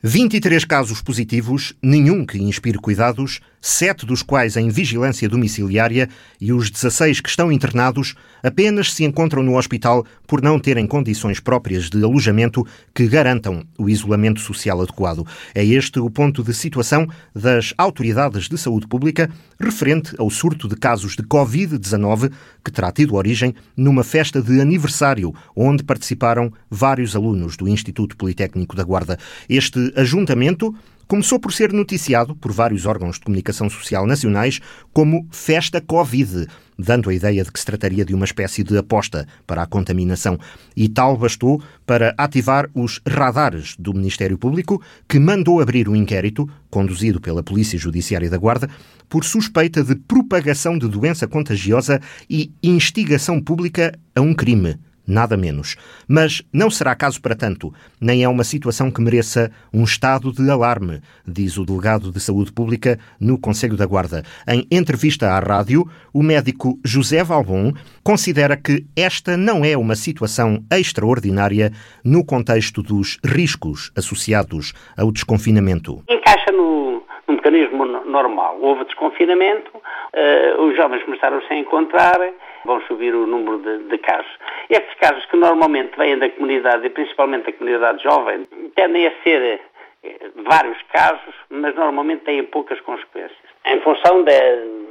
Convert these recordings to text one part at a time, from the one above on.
23 casos positivos, nenhum que inspire cuidados, sete dos quais em vigilância domiciliária e os 16 que estão internados apenas se encontram no hospital por não terem condições próprias de alojamento que garantam o isolamento social adequado. É este o ponto de situação das autoridades de saúde pública referente ao surto de casos de Covid-19 que terá tido origem numa festa de aniversário onde participaram vários alunos do Instituto Politécnico da Guarda. Este ajuntamento começou por ser noticiado por vários órgãos de comunicação social nacionais como Festa Covid, dando a ideia de que se trataria de uma espécie de aposta para a contaminação. E tal bastou para ativar os radares do Ministério Público, que mandou abrir um inquérito, conduzido pela Polícia Judiciária da Guarda, por suspeita de propagação de doença contagiosa e instigação pública a um crime nada menos. Mas não será caso para tanto, nem é uma situação que mereça um estado de alarme, diz o delegado de Saúde Pública no Conselho da Guarda. Em entrevista à rádio, o médico José Valbon considera que esta não é uma situação extraordinária no contexto dos riscos associados ao desconfinamento. Encaixa no, no mecanismo normal. Houve desconfinamento, uh, os jovens começaram -se a encontrar, vão subir o número de, de, casos. Estes casos que normalmente vêm da comunidade, e principalmente da comunidade jovem, tendem a ser eh, vários casos, mas normalmente têm poucas consequências. Em função da,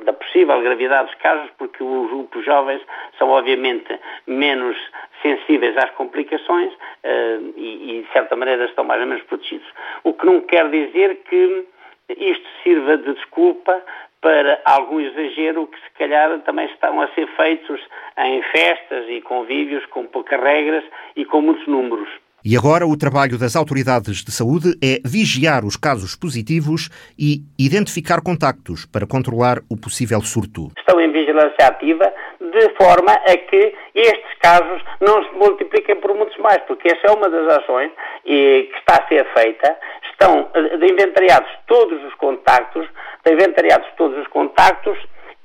da possível gravidade dos casos, porque os grupos jovens são obviamente menos sensíveis às complicações uh, e, e, de certa maneira, estão mais ou menos protegidos. O que não quer dizer que isto sirva de desculpa para algum exagero que se calhar também estão a ser feitos em festas e convívios com poucas regras e com muitos números. E agora o trabalho das autoridades de saúde é vigiar os casos positivos e identificar contactos para controlar o possível surto. Estão em vigilância ativa de forma a que estes casos não se multipliquem por muitos mais, porque essa é uma das ações que está a ser feita. Estão inventariados todos os contactos, inventariados todos os contactos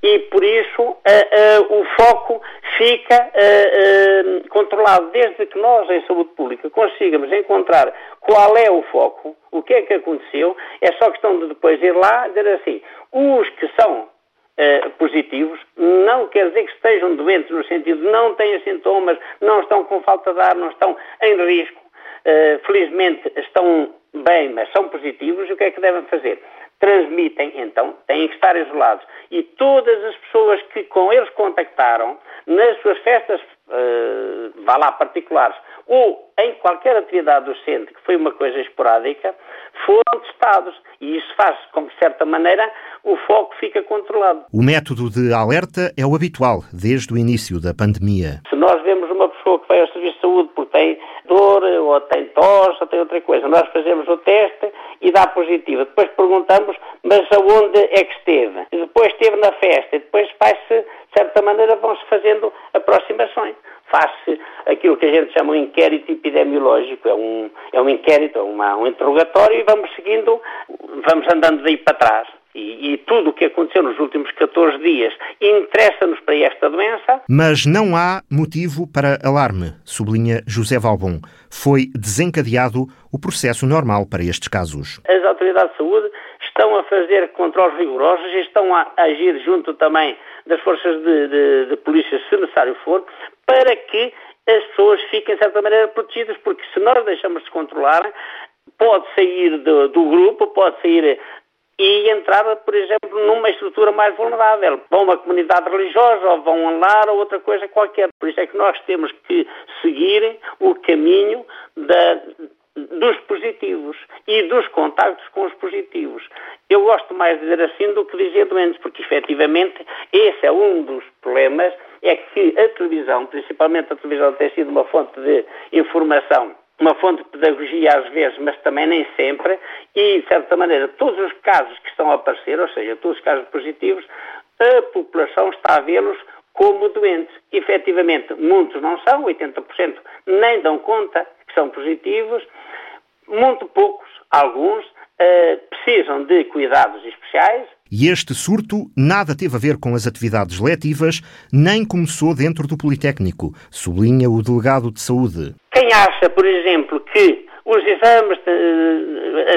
e por isso uh, uh, o foco fica uh, controlado. Desde que nós, em saúde pública, consigamos encontrar qual é o foco, o que é que aconteceu, é só questão de depois ir lá e dizer assim, os que são positivos, não quer dizer que estejam doentes, no sentido de não têm sintomas, não estão com falta de ar, não estão em risco, felizmente estão bem, mas são positivos, o que é que devem fazer? transmitem, então têm que estar isolados. E todas as pessoas que com eles contactaram, nas suas festas, uh, vá lá, particulares, ou em qualquer atividade docente, que foi uma coisa esporádica, foram testados. E isso faz com que, de certa maneira, o foco fica controlado. O método de alerta é o habitual, desde o início da pandemia. Se nós vemos uma pessoa que vai ao Serviço de Saúde porque tem dor, ou tem tosse, ou tem outra coisa, nós fazemos o teste e dá positiva. Depois perguntamos, mas aonde é que esteve? E depois esteve na festa, e depois faz-se, de certa maneira, vão-se fazendo aproximações faz-se aquilo que a gente chama um inquérito epidemiológico. É um, é um inquérito, é uma, um interrogatório e vamos seguindo, vamos andando daí para trás. E, e, tudo o que aconteceu nos últimos 14 dias interessa-nos para esta doença. Mas não há motivo para alarme, sublinha José Valbon. Foi desencadeado o processo normal para estes casos. As autoridades de saúde estão a fazer controles rigorosos e estão a agir junto também das forças de, de, de polícia, se necessário for, para que as pessoas fiquem, de certa maneira, protegidas, porque se nós deixamos de controlar, pode sair do, do grupo, pode sair e entrar, por exemplo, numa estrutura mais vulnerável. Vão uma comunidade religiosa, ou vão um lar, ou outra coisa qualquer. Por isso é que nós temos que seguir o caminho da, dos positivos e dos contactos com os positivos. Eu gosto mais de dizer assim do que dizer doentes, porque efetivamente esse é um dos problemas, é que a televisão, principalmente a televisão tem sido uma fonte de informação, uma fonte de pedagogia às vezes, mas também nem sempre, e de certa maneira todos os casos que estão a aparecer, ou seja, todos os casos positivos, a população está a vê-los como doentes. Efetivamente, muitos não são, 80% nem dão conta que são positivos, muito poucos, alguns, uh, precisam de cuidados especiais. E este surto nada teve a ver com as atividades letivas, nem começou dentro do Politécnico, sublinha o delegado de saúde. Quem acha, por exemplo, que os exames,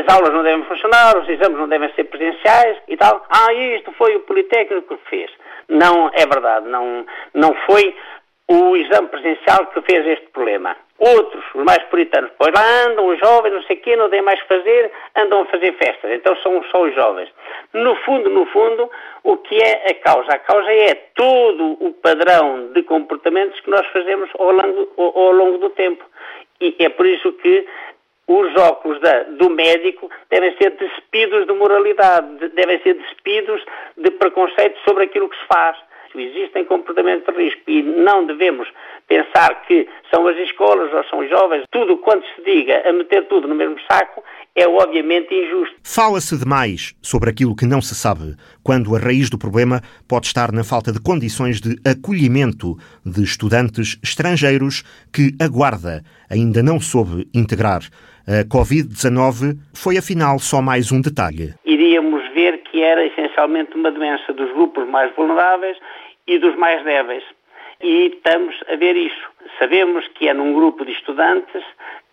as aulas não devem funcionar, os exames não devem ser presenciais e tal. Ah, isto foi o Politécnico que fez. Não é verdade, não, não foi o exame presencial que fez este problema. Outros, os mais puritanos, pois lá andam os jovens, não sei o quê, não têm mais fazer, andam a fazer festas. Então são só os jovens. No fundo, no fundo, o que é a causa? A causa é todo o padrão de comportamentos que nós fazemos ao longo, ao longo do tempo. E é por isso que os óculos da, do médico devem ser despidos de moralidade, devem ser despidos de preconceito sobre aquilo que se faz existem comportamentos de risco e não devemos pensar que são as escolas ou são os jovens, tudo quanto se diga a meter tudo no mesmo saco é obviamente injusto. Fala-se demais sobre aquilo que não se sabe, quando a raiz do problema pode estar na falta de condições de acolhimento de estudantes estrangeiros que a Guarda ainda não soube integrar. A Covid-19 foi afinal só mais um detalhe. Iríamos ver que era essencialmente uma doença dos grupos mais vulneráveis e dos mais débeis. E estamos a ver isso. Sabemos que é num grupo de estudantes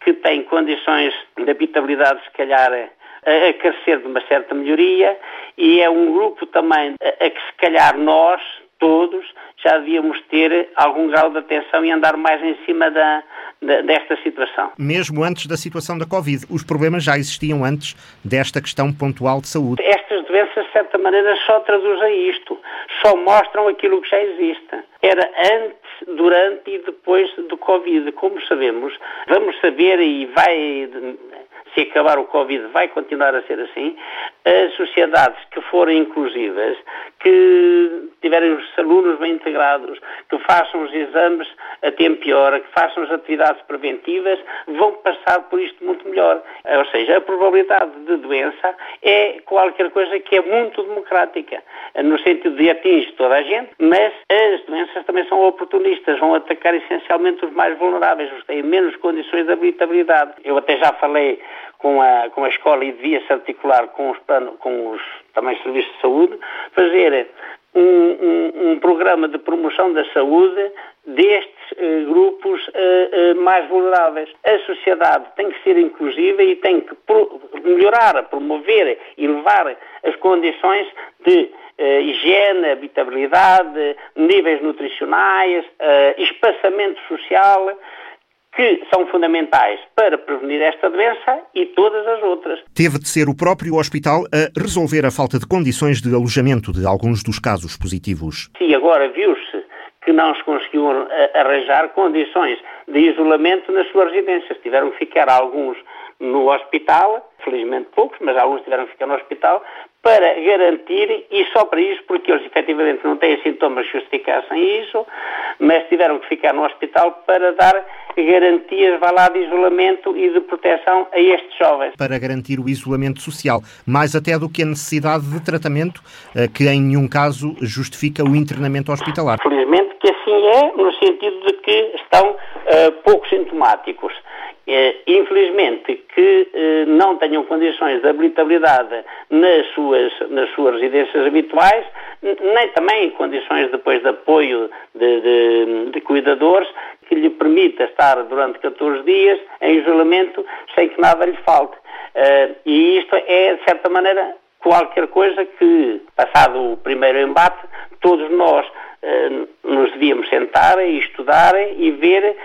que tem condições de habitabilidade, se calhar, a, crescer de uma certa melhoria, e é um grupo também a, que, se calhar, nós, todos, já devíamos ter algum grau de atenção e andar mais em cima da, desta situação. Mesmo antes da situação da Covid, os problemas já existiam antes desta questão pontual de saúde. Estas doenças, de certa maneira, só traduzem isto, só mostram aquilo que já existe. Era antes, durante e depois do Covid. Como sabemos, vamos saber e vai se acabar o Covid, vai continuar a ser assim, as sociedades que forem inclusivas, que tiverem os alunos bem integrados, que façam os exames a tempo e hora, que façam as atividades preventivas, vão passar por isto muito melhor. Ou seja, a probabilidade de doença é qualquer coisa que é muito democrática, no sentido de atingir toda a gente, mas as doenças também são oportunistas, vão atacar essencialmente os mais vulneráveis, os que têm menos condições de habitabilidade. Eu até já falei com a, com a escola e devia-se articular com os, com os também serviços de saúde, fazer um, um, um, programa de promoção da saúde destes eh, grupos eh, eh, mais vulneráveis. A sociedade tem que ser inclusiva e tem que pro, melhorar, promover e levar as condições de higiene, habitabilidade, níveis nutricionais, espaçamento social, que são fundamentais para prevenir esta doença e todas as outras. Teve de ser o próprio hospital a resolver a falta de condições de alojamento de alguns dos casos positivos. Sim, agora viu-se que não se conseguiu arranjar condições de isolamento nas suas residências. Tiveram que ficar alguns no hospital, felizmente poucos, mas alguns tiveram que ficar no hospital, para garantir, e só para isso, porque eles efetivamente não têm sintomas que justificassem isso, mas tiveram que ficar no hospital para dar garantias, vá lá, de isolamento e de proteção a estes jovens. Para garantir o isolamento social, mais até do que a necessidade de tratamento, eh, que em nenhum caso justifica o internamento hospitalar. Felizmente que assim é, no sentido de que estão uh, pouco sintomáticos. Uh, infelizmente que uh, não tenham condições de habilitabilidade nas suas, nas suas residências habituais, nem também condições depois de apoio de, de, de cuidadores, que lhe permita estar durante 14 dias em isolamento sem que nada lhe falte. Uh, e isto é, de certa maneira, qualquer coisa que, passado o primeiro embate, todos nós nos devíamos sentar e estudar e ver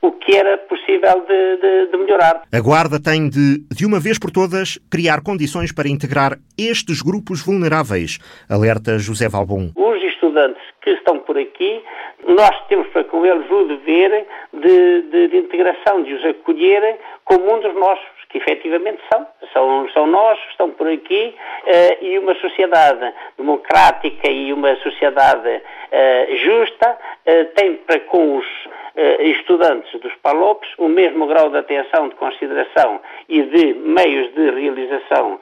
o que era possível de, de, de, melhorar. A Guarda tem de, de uma vez por todas, criar condições para integrar estes grupos vulneráveis, alerta José Valbon. Os estudantes que estão por aqui nós temos para com eles o dever de, de, integração, de os acolher como um dos nossos, que efetivamente são. São, são nós, estão por aqui, uh, e uma sociedade democrática e uma sociedade uh, justa uh, tem para com os estudantes dos PALOPs o mesmo grau de atenção, de consideração e de meios de realização,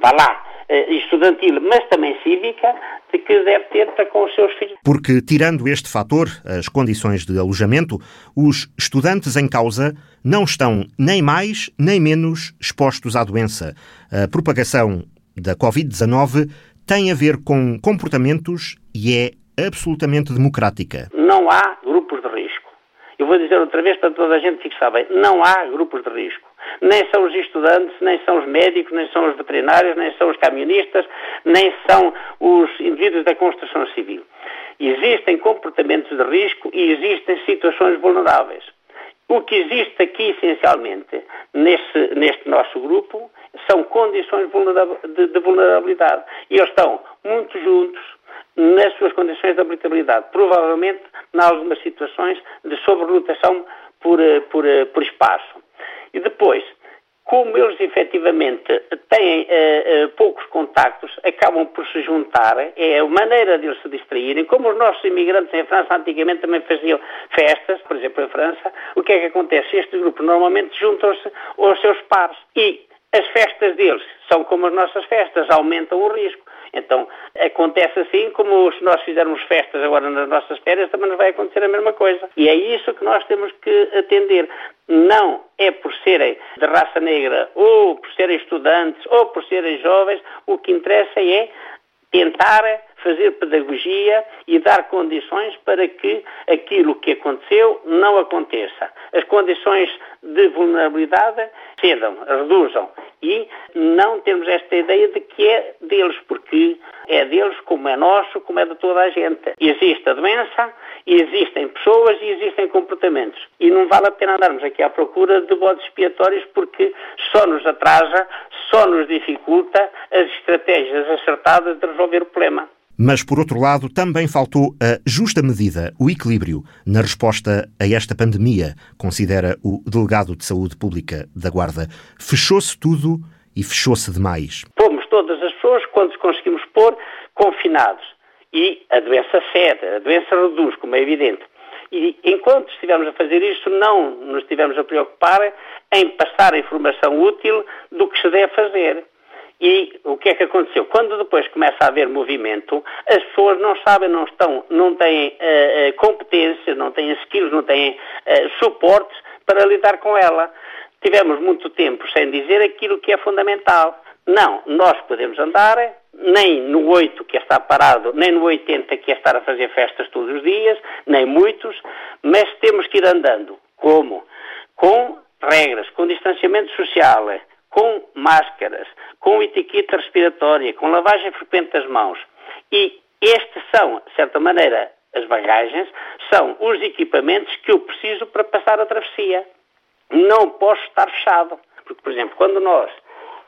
vá lá, estudantil, mas também cívica, de que deve ter para com os seus filhos. Porque, tirando este fator, as condições de alojamento, os estudantes em causa não estão nem mais nem menos expostos à doença. A propagação da Covid-19 tem a ver com comportamentos e é absolutamente democrática. Não há grupos de risco. Eu vou dizer outra vez para toda a gente que sabe, não há grupos de risco. nem são os estudantes, nem são os médicos, nem são os veterinários, nem são os camionistas, nem são os indivíduos da construção civil. Existem comportamentos de risco e existem situações vulneráveis. O que existe aqui, essencialmente, neste, neste nosso grupo, são condições de, de vulnerabilidade. E eles estão muito juntos nas suas condições de habitabilidade, provavelmente em algumas situações de sobrelotação por, eh, por, eh, por espaço. E depois, como eles efetivamente têm uh, uh, poucos contactos, acabam por se juntar, é a maneira de eles se distraírem. Como os nossos imigrantes em França antigamente também faziam festas, por exemplo, em França, o que é que acontece? Estes grupos normalmente juntam-se aos seus pares e as festas deles são como as nossas festas, aumentam o risco. Então, acontece assim, como se nós fizermos festas agora nas nossas férias, também nos vai acontecer a mesma coisa. E é isso que nós temos que atender. Não é por serem de raça negra, ou por serem estudantes, ou por serem jovens, o que interessa é tentar fazer pedagogia e dar condições para que aquilo que aconteceu não aconteça. As condições de vulnerabilidade cedam, reduzam e não temos esta ideia de que é deles, porque é deles como é nosso, como é de toda a gente. Existe a doença, existem pessoas e existem comportamentos. E não vale a pena andarmos aqui à procura de bodes expiatórios porque só nos atrasa, só nos dificulta as estratégias acertadas de resolver o problema. Mas, por outro lado, também faltou a justa medida, o equilíbrio, na resposta a esta pandemia, considera o delegado de Saúde Pública da Guarda. Fechou-se tudo e fechou-se demais. Pomos todas as pessoas, quando conseguimos pôr, confinados. E a doença cede, a doença reduz, como é evidente. E enquanto estivemos a fazer isso, não nos estivemos a preocupar em passar a informação útil do que se deve fazer. E o que é que aconteceu? Quando depois começa a haver movimento, as pessoas não sabem, não estão, não têm uh, competências, não têm skills, não têm uh, suportes para lidar com ela. Tivemos muito tempo sem dizer aquilo que é fundamental. Não, nós podemos andar, nem no 8 que é estar parado, nem no 80 que é estar a fazer festas todos os dias, nem muitos, mas temos que ir andando. Como? Com regras, com distanciamento social, com máscaras, com etiqueta respiratória, com lavagem frequente das mãos. E estes são, de certa maneira, as bagagens, são os equipamentos que eu preciso para passar a travessia. Não posso estar fechado. Porque, por exemplo, quando nós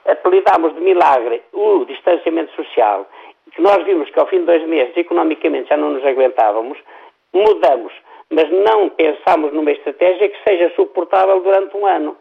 apelidámos de milagre o distanciamento social, que nós vimos que ao fim de dois meses economicamente já não nos aguentávamos, mudamos, mas não pensámos numa estratégia que seja suportável durante um ano.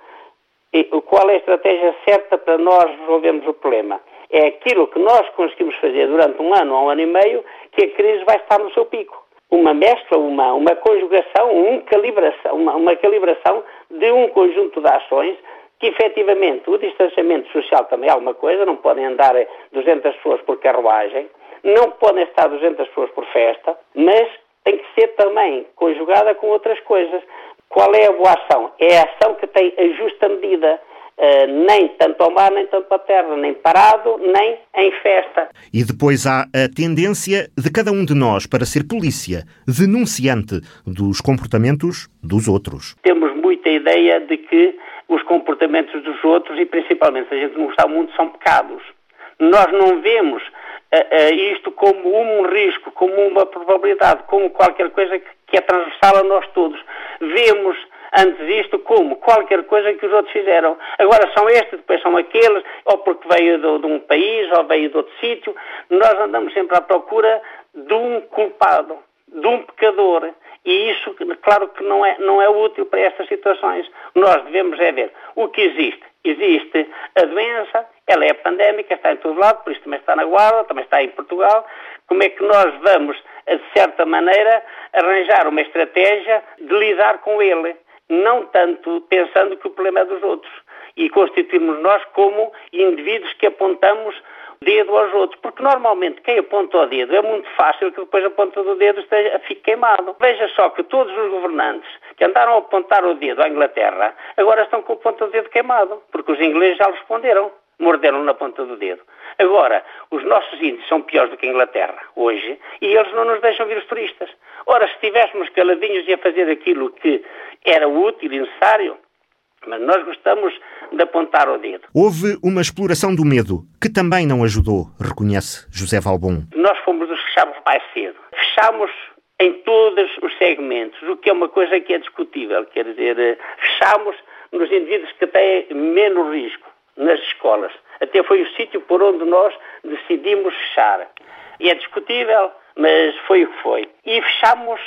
E qual é a estratégia certa para nós resolvermos o problema? É aquilo que nós conseguimos fazer durante um ano ou um ano e meio que a crise vai estar no seu pico. Uma mescla, uma, uma conjugação, uma calibração, uma, uma calibração de um conjunto de ações que efetivamente o distanciamento social também é alguma coisa, não podem andar 200 pessoas por carruagem, não podem estar 200 pessoas por festa, mas tem que ser também conjugada com outras coisas. Qual é a boa ação? É a ação que tem a justa medida. Uh, nem tanto ao mar, nem tanto à terra, nem parado, nem em festa. E depois há a tendência de cada um de nós para ser polícia, denunciante dos comportamentos dos outros. Temos muita ideia de que os comportamentos dos outros, e principalmente se a gente não gostar muito, são pecados. Nós não vemos uh, uh, isto como um risco, como uma probabilidade, como qualquer coisa que, que é transversal a nós todos. Vemos antes isto como qualquer coisa que os outros fizeram. Agora são estes, depois são aqueles, ou porque veio de, de um país, ou veio de outro sítio. Nós andamos sempre à procura de um culpado, de um pecador. E isso, claro que não é, não é útil para estas situações. Nós devemos é ver o que existe. Existe a doença, ela é pandémica, está em todo lado, por isso também está na Guarda, também está em Portugal. Como é que nós vamos, de certa maneira, arranjar uma estratégia de lidar com ele? Não tanto pensando que o problema é dos outros e constituirmos nós como indivíduos que apontamos dedo aos outros, porque normalmente quem aponta o dedo é muito fácil que depois a ponta do dedo esteja, fique queimado. Veja só que todos os governantes que andaram a apontar o dedo à Inglaterra agora estão com a ponta do dedo queimado, porque os ingleses já responderam, morderam na ponta do dedo. Agora, os nossos índios são piores do que a Inglaterra hoje e eles não nos deixam vir os turistas. Ora, se estivéssemos caladinhos e a fazer aquilo que era útil e necessário, Mas nós gostamos de apontar o dedo. Houve uma exploração do medo, que também não ajudou, reconhece José Valbon. Nós fomos os que fechámos mais cedo. Fechámos em todos os segmentos, o que é uma coisa que é discutível. Quer dizer, fechámos nos indivíduos que têm menos risco, nas escolas. Até foi o sítio por onde nós decidimos fechar. E é discutível, mas foi o que foi. E fechámos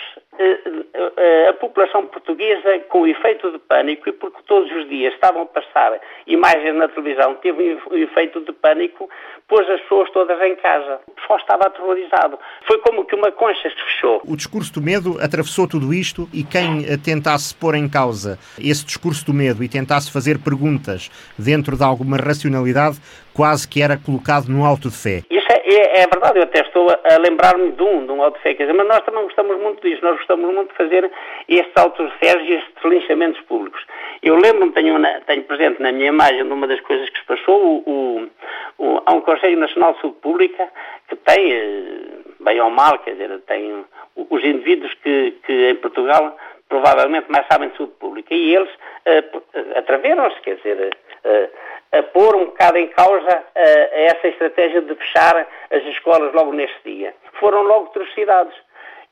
a população portuguesa com o efeito de pânico e porque todos os dias estavam a passar imagens na televisão, teve um efeito de pânico, pôs as pessoas todas em casa. O pessoal estava aterrorizado. Foi como que uma concha se fechou. O discurso do medo atravessou tudo isto e quem tentasse pôr em causa esse discurso do medo e tentasse fazer perguntas dentro de alguma racionalidade, quase que era colocado no alto de fé. Isso é, é, é verdade, eu até estou a, lembrar-me de um, de um dizer, mas nós também gostamos muito disso, nós gostamos muito de fazer estes autos de e estes linchamentos públicos. Eu lembro-me, tenho, tenho, presente na minha imagem de uma das coisas que se passou, o, o, o, há um Conselho Nacional de Saúde Pública que tem, eh, bem ou mal, quer dizer, tem os indivíduos que, que em Portugal provavelmente mais sabem de saúde pública e eles uh, atreveram-se, quer dizer, uh, a pôr um bocado em causa uh, essa estratégia de fechar as escolas logo neste dia. Foram logo atrocidades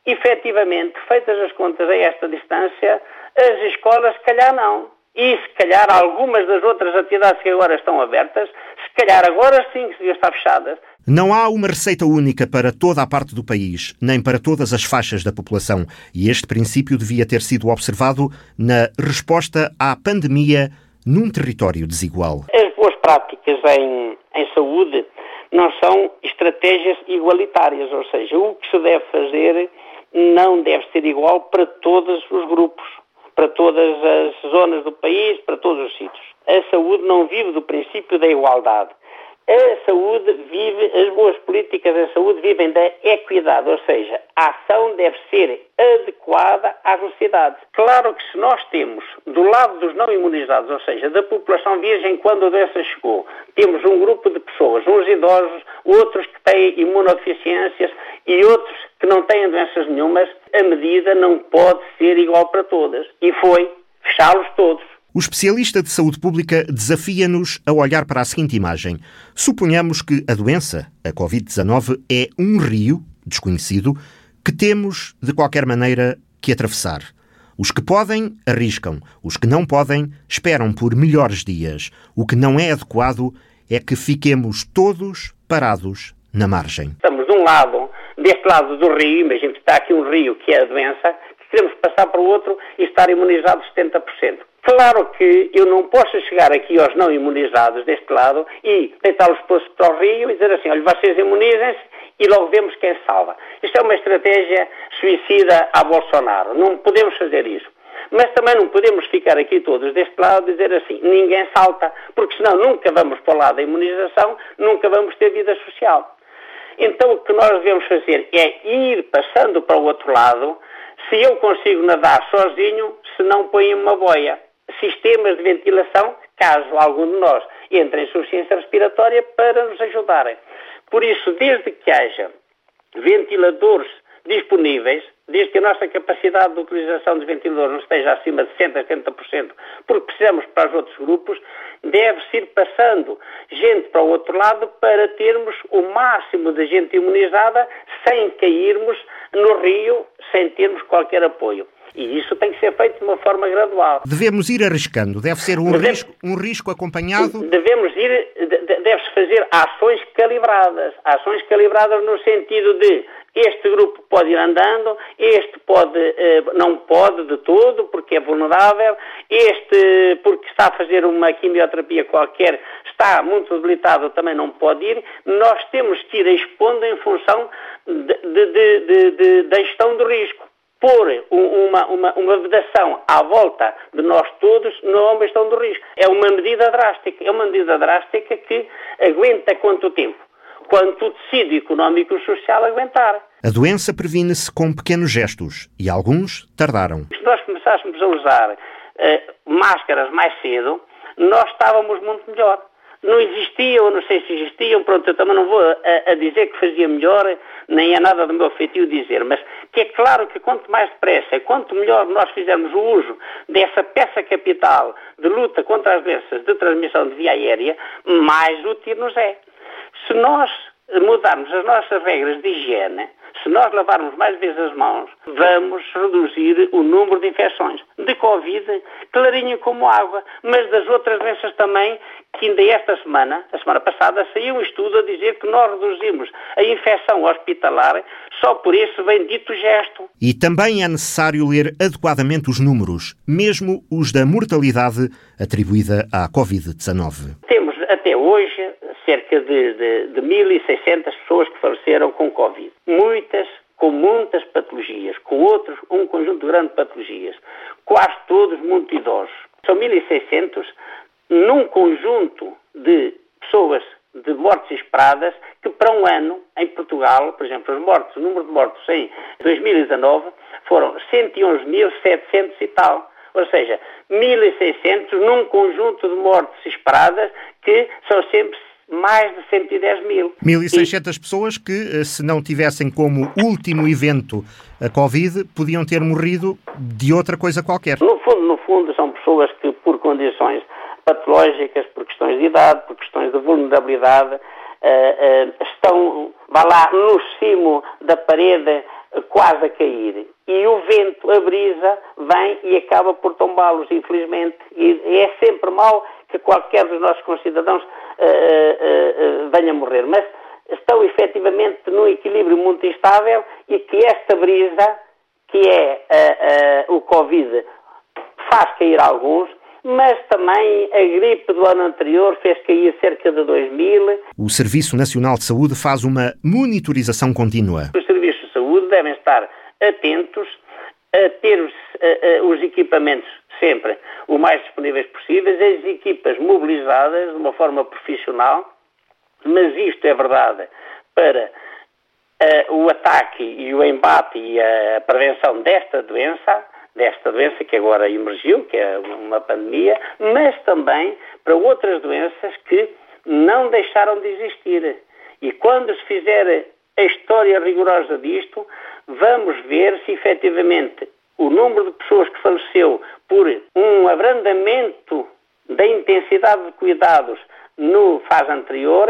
efetivamente, feitas as contas a esta distância, as escolas, se calhar, não. E se calhar algumas das outras atividades que agora estão abertas, se calhar agora sim que deviam estar fechadas. Não há uma receita única para toda a parte do país, nem para todas as faixas da população. E este princípio devia ter sido observado na resposta à pandemia num território desigual. Práticas em, em saúde não são estratégias igualitárias, ou seja, o que se deve fazer não deve ser igual para todos os grupos, para todas as zonas do país, para todos os sítios. A saúde não vive do princípio da igualdade. A saúde vive, as boas políticas da saúde vivem da equidade, ou seja, a ação deve ser adequada às necessidades. Claro que se nós temos, do lado dos não imunizados, ou seja, da população virgem quando a doença chegou, temos um grupo de pessoas, uns idosos, outros que têm imunodeficiências e outros que não têm doenças nenhumas, a medida não pode ser igual para todas. E foi fechá-los todos. O especialista de saúde pública desafia-nos a olhar para a seguinte imagem. Suponhamos que a doença, a Covid-19, é um rio desconhecido que temos, de qualquer maneira, que atravessar. Os que podem, arriscam. Os que não podem, esperam por melhores dias. O que não é adequado é que fiquemos todos parados na margem. Estamos de um lado, deste lado do rio, imagina que está aqui um rio que é a doença, que queremos passar para o outro e estar imunizados 70%. Claro que eu não posso chegar aqui aos não imunizados deste lado e deitá-los para o rio e dizer assim, olha, vocês imunizem-se e logo vemos quem salva. Isto é uma estratégia suicida a Bolsonaro. Não podemos fazer isso. Mas também não podemos ficar aqui todos deste lado e dizer assim, ninguém salta, porque senão nunca vamos para o lado da imunização, nunca vamos ter vida social. Então o que nós devemos fazer é ir passando para o outro lado, se eu consigo nadar sozinho, se não põe uma boia sistemas de ventilação, caso algum de nós entre em insuficiência respiratória, para nos ajudarem. Por isso, desde que haja ventiladores disponíveis, desde que a nossa capacidade de utilização dos ventiladores não esteja acima de 60% a 70%, porque precisamos para os outros grupos, deve-se ir passando gente para o outro lado para termos o máximo de gente imunizada sem cairmos no rio, sem termos qualquer apoio. E isso tem que ser feito de uma forma gradual. Devemos ir arriscando, deve ser um, devemos, risco, um risco acompanhado. Devemos ir, deve-se fazer ações calibradas. Ações calibradas no sentido de este grupo pode ir andando, este pode, eh, não pode de todo, porque é vulnerável, este, porque está a fazer uma quimioterapia qualquer, está muito debilitado, também não pode ir. Nós temos que ir expondo em função de, de, de, da gestão do risco pôr uma, uma, uma vedação à volta de nós todos não é uma questão do risco. É uma medida drástica. É uma medida drástica que aguenta quanto tempo? Quanto o tecido económico e social aguentar. A doença previne-se com pequenos gestos e alguns tardaram. Se nós começássemos a usar uh, máscaras mais cedo, nós estávamos muito melhor. Não existiam, não sei se existiam, pronto, eu também não vou a, a, dizer que fazia melhor, nem é nada do meu feitio dizer, mas que é claro que quanto mais depressa, quanto melhor nós fizermos o uso dessa peça capital de luta contra as doenças de transmissão de via aérea, mais útil nos é. Se nós mudarmos as nossas regras de higiene, se nós lavarmos mais vezes as mãos, vamos reduzir o número de infecções. De Covid, clarinho como água, mas das outras doenças também, que ainda esta semana, a semana passada, saiu um estudo a dizer que nós reduzimos a infecção hospitalar só por esse bendito gesto. E também é necessário ler adequadamente os números, mesmo os da mortalidade atribuída à Covid-19. Temos até hoje cerca de, de, de 1.600 pessoas que faleceram com Covid. Muitas com muitas patologias, com outros, um conjunto grande de patologias. Quase todos muito idosos. São 1.600 num conjunto de pessoas de mortes esperadas que para um ano, em Portugal, por exemplo, os mortos, o número de mortos em 2019 foram 111.700 e tal. Ou seja, 1.600 num conjunto de mortes esperadas que são sempre mais de 110 mil. 1.600 e... pessoas que, eh, se não tivessem como último evento a Covid, podiam ter morrido de outra coisa qualquer. No fundo, no fundo, são pessoas que, por condições patológicas, por questões de idade, por questões de vulnerabilidade, uh, uh, estão, vá lá, no cimo da parede, uh, quase a cair. E o vento, a brisa, vem e acaba por tombá-los, infelizmente. E é sempre mau que qualquer dos nossos concidadãos uh, venha morrer. Mas estão efetivamente num equilíbrio muito instável e que esta brisa, que é o Covid, faz cair alguns, mas também a gripe do ano anterior fez cair cerca de 2 mil. O Serviço Nacional de Saúde faz uma monitorização contínua. Os serviços de saúde devem estar atentos a ter os, a, a, os equipamentos sempre o mais disponíveis possíveis, as equipas mobilizadas de uma forma profissional, mas isto é verdade para uh, o ataque e o embate e a prevenção desta doença, desta doença que agora emergiu, que é uma pandemia, mas também para outras doenças que não deixaram de existir. E quando se fizer a história rigorosa disto, vamos ver se efetivamente o número de pessoas que faleceu por um abrandamento da intensidade de cuidados no fase anterior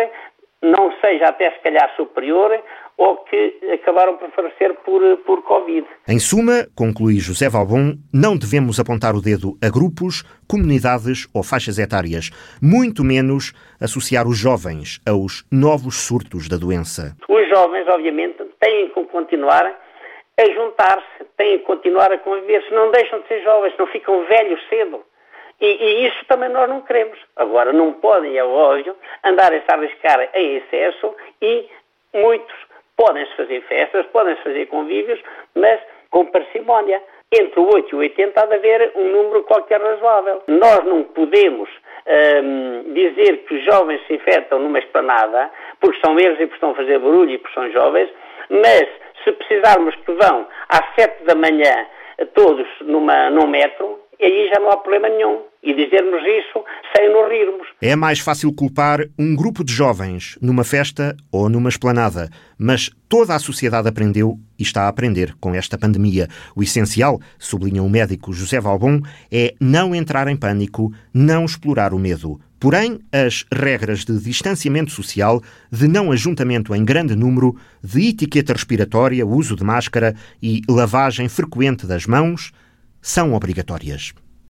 não seja até se calhar superior ou que acabaram por falecer por, por Covid. Em suma, conclui José Valbon, não devemos apontar o dedo a grupos, comunidades ou faixas etárias, muito menos associar os jovens aos novos surtos da doença. Os jovens, obviamente, têm que continuar a juntar-se, têm que continuar a conviver, se não deixam de ser jovens, não ficam velhos cedo. E, e, isso também nós não queremos. Agora, não podem, é óbvio, andarem-se arriscar em excesso e muitos podem-se fazer festas, podem-se fazer convívios, mas com parcimónia. Entre o 8 e o 80 há de haver um número qualquer razoável. Nós não podemos hum, dizer que os jovens se infectam numa esplanada, porque são eles e porque estão a fazer barulho e porque são jovens, mas se precisarmos que vão às 7 da manhã todos numa, num metro, aí já não há problema nenhum. E dizermos isso sem nos rirmos. É mais fácil culpar um grupo de jovens numa festa ou numa esplanada, mas toda a sociedade aprendeu e está a aprender com esta pandemia. O essencial, sublinha o médico José Valbon, é não entrar em pânico, não explorar o medo. Porém, as regras de distanciamento social, de não ajuntamento em grande número, de etiqueta respiratória, uso de máscara e lavagem frequente das mãos são obrigatórias.